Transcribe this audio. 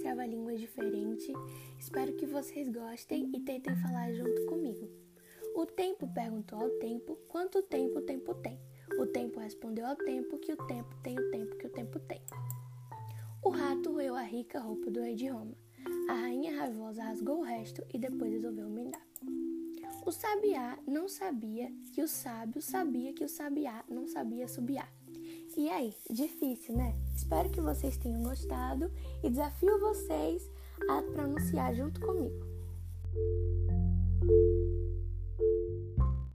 trava-língua diferente. Espero que vocês gostem e tentem falar junto comigo. O tempo perguntou ao tempo quanto tempo o tempo tem. O tempo respondeu ao tempo que o tempo tem o tempo que o tempo tem. O rato roeu a rica roupa do rei de Roma. A rainha raivosa rasgou o resto e depois resolveu emendar. O sabiá não sabia que o sábio sabia que o sabiá não sabia subiar. E aí, difícil, né? Espero que vocês tenham gostado e desafio vocês a pronunciar junto comigo.